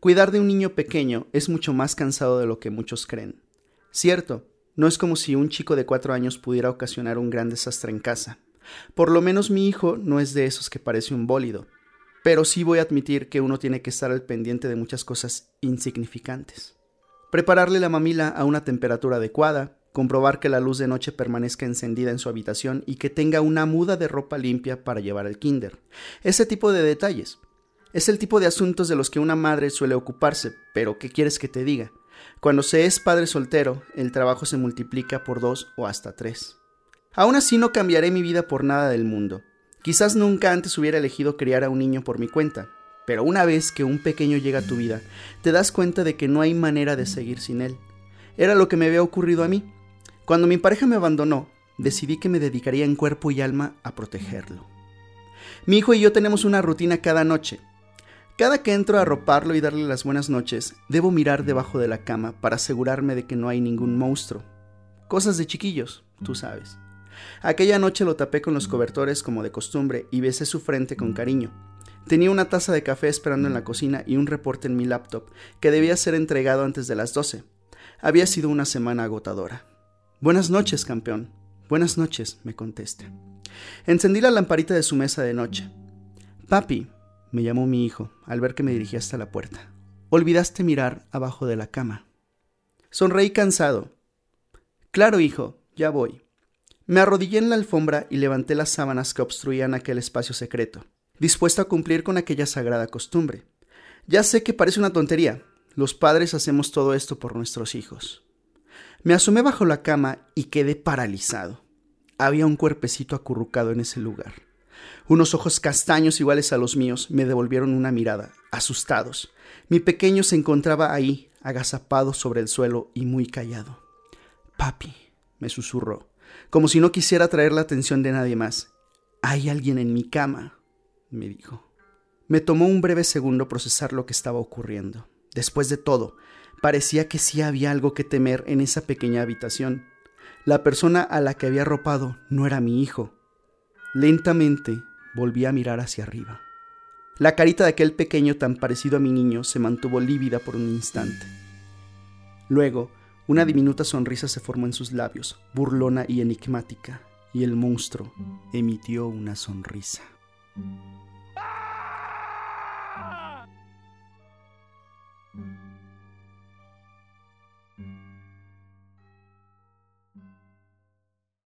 Cuidar de un niño pequeño es mucho más cansado de lo que muchos creen. Cierto, no es como si un chico de cuatro años pudiera ocasionar un gran desastre en casa. Por lo menos mi hijo no es de esos que parece un bólido. Pero sí voy a admitir que uno tiene que estar al pendiente de muchas cosas insignificantes. Prepararle la mamila a una temperatura adecuada, comprobar que la luz de noche permanezca encendida en su habitación y que tenga una muda de ropa limpia para llevar al kinder. Ese tipo de detalles. Es el tipo de asuntos de los que una madre suele ocuparse, pero ¿qué quieres que te diga? Cuando se es padre soltero, el trabajo se multiplica por dos o hasta tres. Aún así no cambiaré mi vida por nada del mundo. Quizás nunca antes hubiera elegido criar a un niño por mi cuenta, pero una vez que un pequeño llega a tu vida, te das cuenta de que no hay manera de seguir sin él. Era lo que me había ocurrido a mí. Cuando mi pareja me abandonó, decidí que me dedicaría en cuerpo y alma a protegerlo. Mi hijo y yo tenemos una rutina cada noche. Cada que entro a arroparlo y darle las buenas noches, debo mirar debajo de la cama para asegurarme de que no hay ningún monstruo. Cosas de chiquillos, tú sabes. Aquella noche lo tapé con los cobertores como de costumbre y besé su frente con cariño. Tenía una taza de café esperando en la cocina y un reporte en mi laptop que debía ser entregado antes de las 12. Había sido una semana agotadora. Buenas noches, campeón. Buenas noches, me contesta. Encendí la lamparita de su mesa de noche. Papi, me llamó mi hijo al ver que me dirigía hasta la puerta. Olvidaste mirar abajo de la cama. Sonreí cansado. Claro, hijo, ya voy. Me arrodillé en la alfombra y levanté las sábanas que obstruían aquel espacio secreto, dispuesto a cumplir con aquella sagrada costumbre. Ya sé que parece una tontería. Los padres hacemos todo esto por nuestros hijos. Me asomé bajo la cama y quedé paralizado. Había un cuerpecito acurrucado en ese lugar. Unos ojos castaños iguales a los míos me devolvieron una mirada, asustados. Mi pequeño se encontraba ahí, agazapado sobre el suelo y muy callado. Papi, me susurró, como si no quisiera atraer la atención de nadie más. Hay alguien en mi cama, me dijo. Me tomó un breve segundo procesar lo que estaba ocurriendo. Después de todo, parecía que sí había algo que temer en esa pequeña habitación. La persona a la que había arropado no era mi hijo. Lentamente volví a mirar hacia arriba. La carita de aquel pequeño tan parecido a mi niño se mantuvo lívida por un instante. Luego, una diminuta sonrisa se formó en sus labios, burlona y enigmática, y el monstruo emitió una sonrisa.